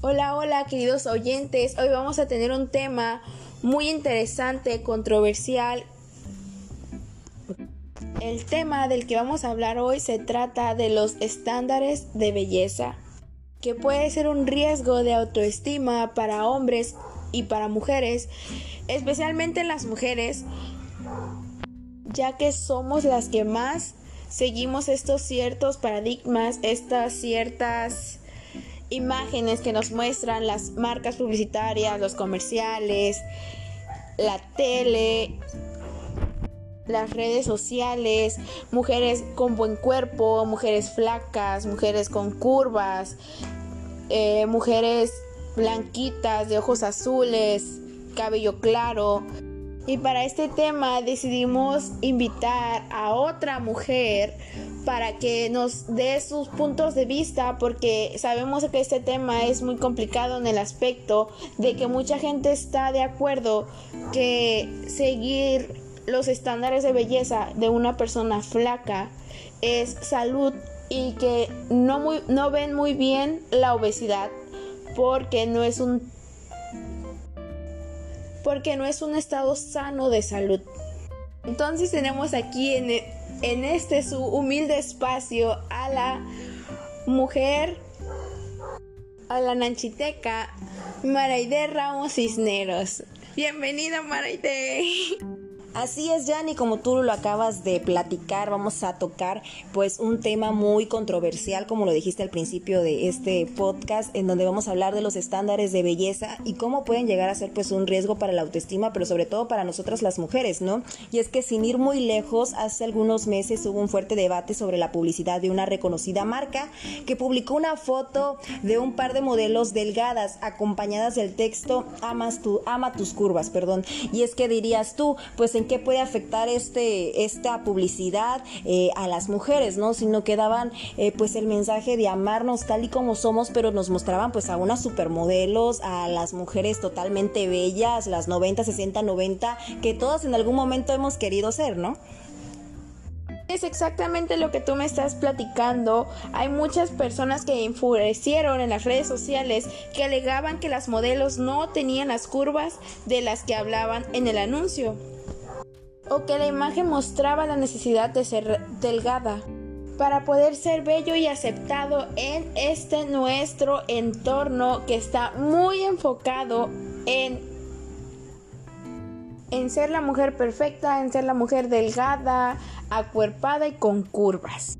Hola, hola queridos oyentes. Hoy vamos a tener un tema muy interesante, controversial. El tema del que vamos a hablar hoy se trata de los estándares de belleza, que puede ser un riesgo de autoestima para hombres y para mujeres, especialmente las mujeres, ya que somos las que más seguimos estos ciertos paradigmas, estas ciertas imágenes que nos muestran las marcas publicitarias, los comerciales, la tele, las redes sociales, mujeres con buen cuerpo, mujeres flacas, mujeres con curvas, eh, mujeres blanquitas, de ojos azules, cabello claro. Y para este tema decidimos invitar a otra mujer para que nos dé sus puntos de vista porque sabemos que este tema es muy complicado en el aspecto de que mucha gente está de acuerdo que seguir los estándares de belleza de una persona flaca es salud y que no, muy, no ven muy bien la obesidad porque no es un porque no es un estado sano de salud. Entonces tenemos aquí en, en este su humilde espacio a la mujer, a la nanchiteca Maraide Ramos Cisneros. Bienvenida Maraide. Así es, Jan, y como tú lo acabas de platicar, vamos a tocar pues un tema muy controversial, como lo dijiste al principio de este podcast, en donde vamos a hablar de los estándares de belleza y cómo pueden llegar a ser pues un riesgo para la autoestima, pero sobre todo para nosotras las mujeres, ¿no? Y es que sin ir muy lejos, hace algunos meses hubo un fuerte debate sobre la publicidad de una reconocida marca que publicó una foto de un par de modelos delgadas acompañadas del texto amas tu, ama tus curvas, perdón. Y es que dirías tú, pues en qué puede afectar este, esta publicidad eh, a las mujeres, ¿no? Sino que daban eh, pues el mensaje de amarnos tal y como somos, pero nos mostraban pues a unas supermodelos, a las mujeres totalmente bellas, las 90, 60, 90, que todas en algún momento hemos querido ser, ¿no? Es exactamente lo que tú me estás platicando. Hay muchas personas que enfurecieron en las redes sociales que alegaban que las modelos no tenían las curvas de las que hablaban en el anuncio o que la imagen mostraba la necesidad de ser delgada para poder ser bello y aceptado en este nuestro entorno que está muy enfocado en en ser la mujer perfecta, en ser la mujer delgada, acuerpada y con curvas.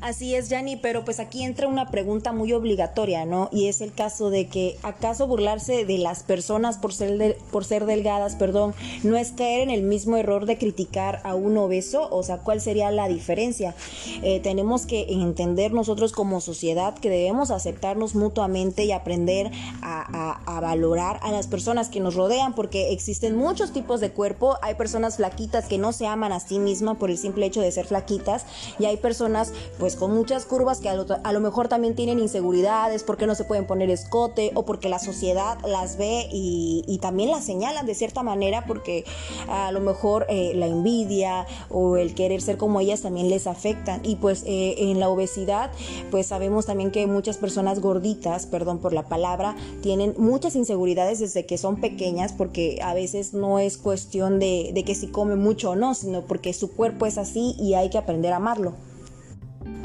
Así es, Yanni, pero pues aquí entra una pregunta muy obligatoria, ¿no? Y es el caso de que, ¿acaso burlarse de las personas por ser, por ser delgadas, perdón, no es caer en el mismo error de criticar a un obeso? O sea, ¿cuál sería la diferencia? Eh, tenemos que entender nosotros como sociedad que debemos aceptarnos mutuamente y aprender a, a valorar a las personas que nos rodean, porque existen muchos tipos de cuerpo. Hay personas flaquitas que no se aman a sí mismas por el simple hecho de ser flaquitas, y hay personas, pues, pues, con muchas curvas que a lo, mejor también tienen inseguridades porque no se pueden poner escote o porque la sociedad las ve y, también las señalan de cierta manera porque a lo mejor eh, la envidia o el querer ser como ellas también les afectan y pues eh, en la obesidad pues sabemos también que muchas personas gorditas, perdón por la palabra, tienen muchas inseguridades desde que son pequeñas porque a veces no es cuestión de, de que si come mucho o no, sino porque su cuerpo es así y hay que aprender a amarlo.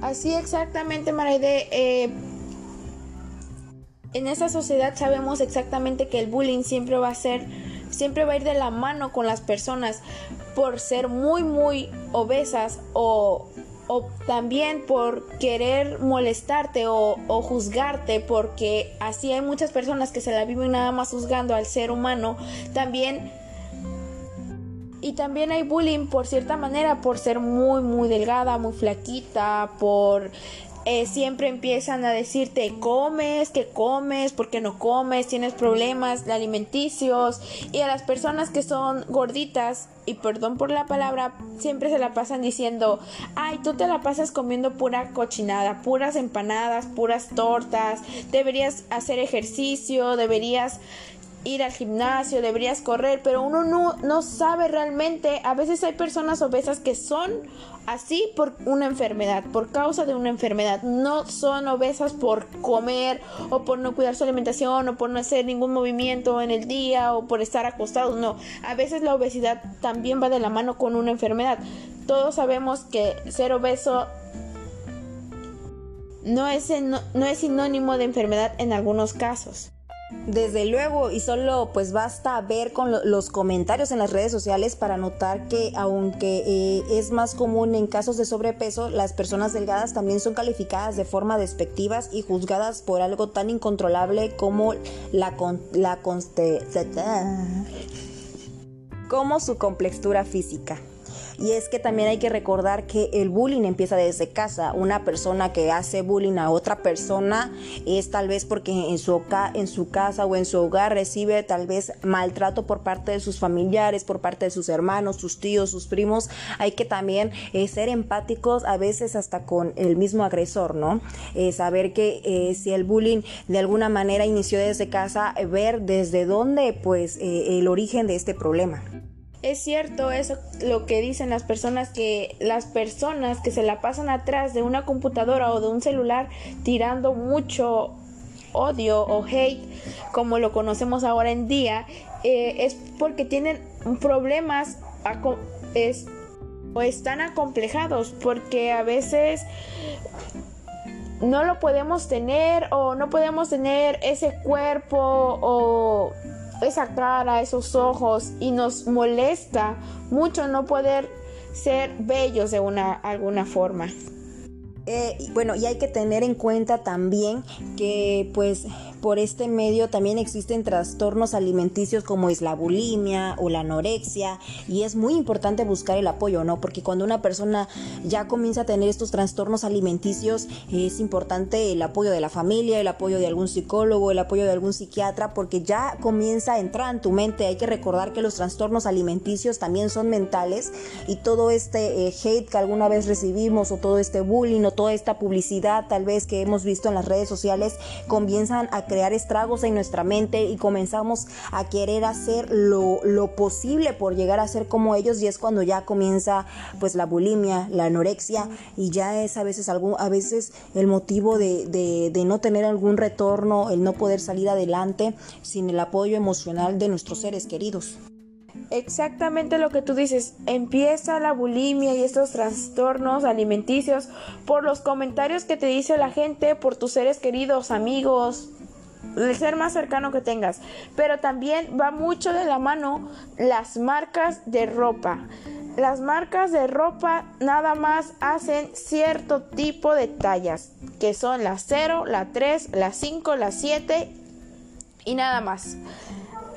Así exactamente, Maraide. Eh, en esta sociedad sabemos exactamente que el bullying siempre va a ser, siempre va a ir de la mano con las personas por ser muy, muy obesas o, o también por querer molestarte o, o, juzgarte, porque así hay muchas personas que se la viven nada más juzgando al ser humano. También y también hay bullying por cierta manera, por ser muy, muy delgada, muy flaquita, por eh, siempre empiezan a decirte comes, que comes, porque no comes, tienes problemas alimenticios y a las personas que son gorditas y perdón por la palabra siempre se la pasan diciendo ay tú te la pasas comiendo pura cochinada, puras empanadas, puras tortas, deberías hacer ejercicio, deberías ir al gimnasio, deberías correr, pero uno no, no sabe realmente. A veces hay personas obesas que son así por una enfermedad, por causa de una enfermedad. No son obesas por comer o por no cuidar su alimentación o por no hacer ningún movimiento en el día o por estar acostados. No, a veces la obesidad también va de la mano con una enfermedad. Todos sabemos que ser obeso no es, no es sinónimo de enfermedad en algunos casos. Desde luego, y solo pues basta ver con los comentarios en las redes sociales para notar que aunque eh, es más común en casos de sobrepeso, las personas delgadas también son calificadas de forma despectivas y juzgadas por algo tan incontrolable como la, la como su complexura física. Y es que también hay que recordar que el bullying empieza desde casa. Una persona que hace bullying a otra persona es tal vez porque en su, en su casa o en su hogar recibe tal vez maltrato por parte de sus familiares, por parte de sus hermanos, sus tíos, sus primos. Hay que también eh, ser empáticos a veces hasta con el mismo agresor, ¿no? Eh, saber que eh, si el bullying de alguna manera inició desde casa, ver desde dónde pues el origen de este problema. Es cierto eso lo que dicen las personas que las personas que se la pasan atrás de una computadora o de un celular tirando mucho odio o hate como lo conocemos ahora en día eh, es porque tienen problemas o están acomplejados porque a veces no lo podemos tener o no podemos tener ese cuerpo o esa cara, esos ojos y nos molesta mucho no poder ser bellos de una alguna forma. Eh, bueno, y hay que tener en cuenta también que pues por este medio también existen trastornos alimenticios como es la bulimia o la anorexia y es muy importante buscar el apoyo, ¿no? Porque cuando una persona ya comienza a tener estos trastornos alimenticios es importante el apoyo de la familia, el apoyo de algún psicólogo, el apoyo de algún psiquiatra porque ya comienza a entrar en tu mente. Hay que recordar que los trastornos alimenticios también son mentales y todo este eh, hate que alguna vez recibimos o todo este bullying o toda esta publicidad tal vez que hemos visto en las redes sociales comienzan a crear estragos en nuestra mente y comenzamos a querer hacer lo, posible por llegar a ser como ellos y es cuando ya comienza pues la bulimia, la anorexia y ya es a veces algún, a veces el motivo de, de no tener algún retorno, el no poder salir adelante sin el apoyo emocional de nuestros seres queridos exactamente lo que tú dices. Empieza la bulimia y estos trastornos alimenticios por los comentarios que te dice la gente, por tus seres queridos, amigos, el ser más cercano que tengas. Pero también va mucho de la mano las marcas de ropa. Las marcas de ropa nada más hacen cierto tipo de tallas, que son la 0, la 3, la 5, la 7 y nada más.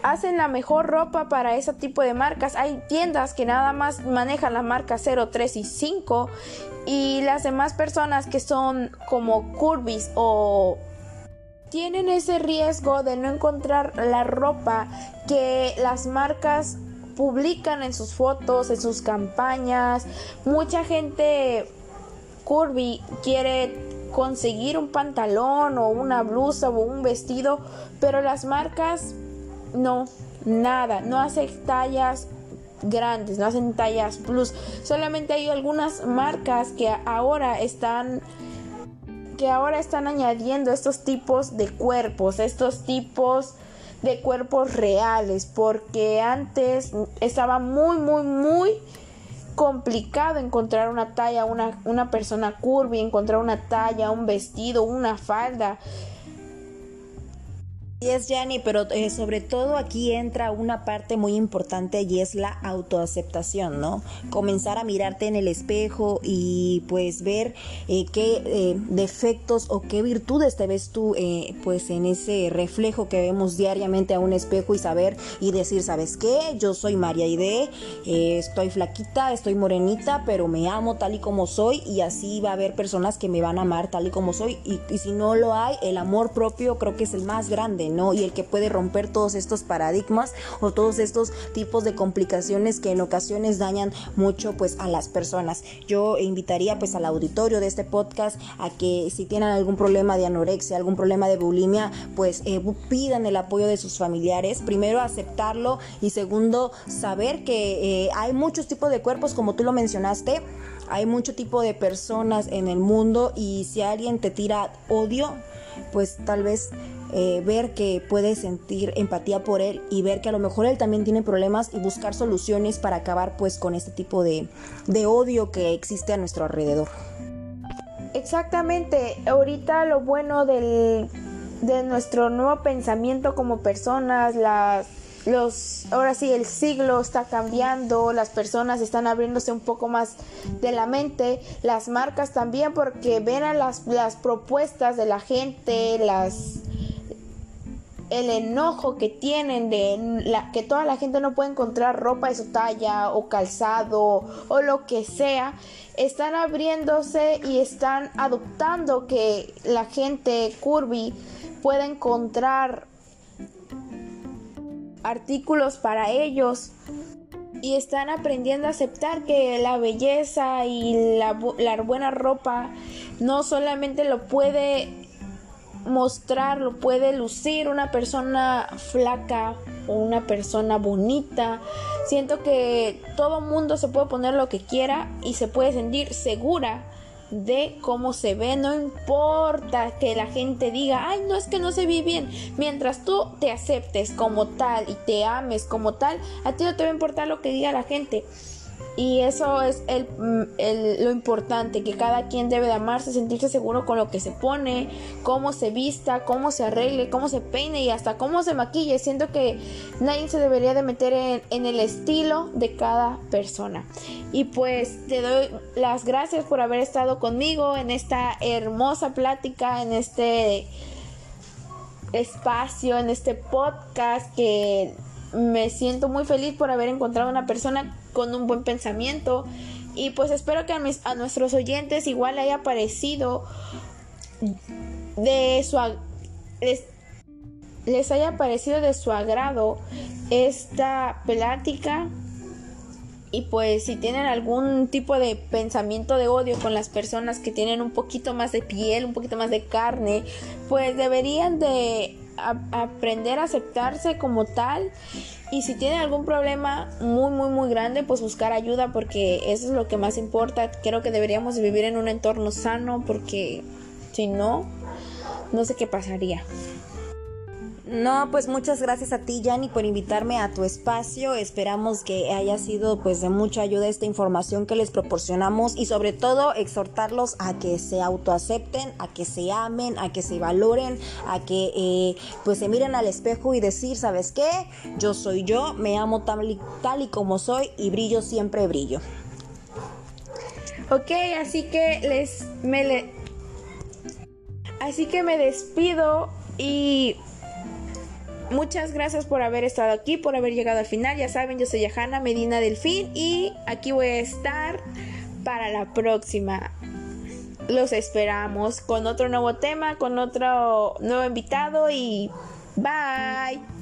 Hacen la mejor ropa para ese tipo de marcas. Hay tiendas que nada más manejan la marca 0, 3 y 5 y las demás personas que son como curvis o tienen ese riesgo de no encontrar la ropa que las marcas publican en sus fotos, en sus campañas. Mucha gente curvy quiere conseguir un pantalón o una blusa o un vestido, pero las marcas no, nada, no hacen tallas grandes, no hacen tallas plus. Solamente hay algunas marcas que ahora están que ahora están añadiendo estos tipos de cuerpos, estos tipos de cuerpos reales, porque antes estaba muy, muy, muy complicado encontrar una talla, una, una persona curvy, encontrar una talla, un vestido, una falda. Y es Yanni, pero eh, sobre todo aquí entra una parte muy importante y es la autoaceptación, ¿no? Comenzar a mirarte en el espejo y pues ver eh, qué eh, defectos o qué virtudes te ves tú pues en ese reflejo que vemos diariamente a un espejo y saber y decir, ¿sabes qué? Yo soy María Ide, estoy flaquita, estoy morenita, pero me amo tal y como soy y así va a haber personas que me van a amar tal y como soy y, y si no lo hay, el amor propio creo que es el más grande. ¿No? Y el que puede romper todos estos paradigmas o todos estos tipos de complicaciones que en ocasiones dañan mucho pues a las personas. Yo invitaría pues al auditorio de este podcast a que si tienen algún problema de anorexia, algún problema de bulimia, pues eh, pidan el apoyo de sus familiares. Primero aceptarlo y segundo saber que eh, hay muchos tipos de cuerpos como tú lo mencionaste hay mucho tipo de personas en el mundo y si alguien te tira odio, pues tal vez eh, ver que puedes sentir empatía por él y ver que a lo mejor él también tiene problemas y buscar soluciones para acabar pues con este tipo de, de odio que existe a nuestro alrededor. Exactamente, ahorita lo bueno del, de nuestro nuevo pensamiento como personas, las los ahora sí el siglo está cambiando, las personas están abriéndose un poco más de la mente, las marcas también porque ven a las, las propuestas de la gente, las el enojo que tienen de la, que toda la gente no puede encontrar ropa de su talla o calzado o lo que sea, están abriéndose y están adoptando que la gente curvy pueda encontrar artículos para ellos y están aprendiendo a aceptar que la belleza y la, buena ropa no solamente lo puede mostrar, lo puede lucir una persona flaca o una persona bonita. Siento que todo mundo se puede poner lo que quiera y se puede sentir segura de cómo se ve, no importa que la gente diga, ay, no es que no se ve bien, mientras tú te aceptes como tal y te ames como tal, a ti no te va a importar lo que diga la gente. Y eso es mm, el, lo importante, que cada quien debe de amarse, sentirse seguro con lo que se pone, cómo se vista, cómo se arregle, cómo se peine y hasta cómo se maquille. Siento que nadie se debería de meter en, en el estilo de cada persona. Y pues te doy las gracias por haber estado conmigo en esta hermosa plática, en este espacio, en este podcast que me siento muy feliz por haber encontrado una persona con un buen pensamiento. Y pues espero que a, a nuestros oyentes igual haya parecido de su les, les haya parecido de su agrado esta plática y pues si tienen algún tipo de pensamiento de odio con las personas que tienen un poquito más de piel, un poquito más de carne, pues deberían de aprender a aceptarse como tal. Y si tienen algún problema muy muy muy grande pues buscar ayuda porque eso es lo que más importa. Creo que deberíamos vivir en un entorno sano porque si no no sé qué pasaría no, pues muchas gracias a ti, Yanni, por invitarme a tu espacio. Esperamos que haya sido pues de mucha ayuda esta información que les proporcionamos y sobre todo exhortarlos a que se autoacepten, a que se amen, a que se valoren, a que eh, pues se miren al espejo y decir, ¿sabes qué? Yo soy yo, me amo tal y, tal y como soy y brillo siempre brillo. Ok, así que les me le, así que me despido y Muchas gracias por haber estado aquí, por haber llegado al final. Ya saben, yo soy Yahana Medina Delfín y aquí voy a estar para la próxima. Los esperamos con otro nuevo tema, con otro nuevo invitado y bye.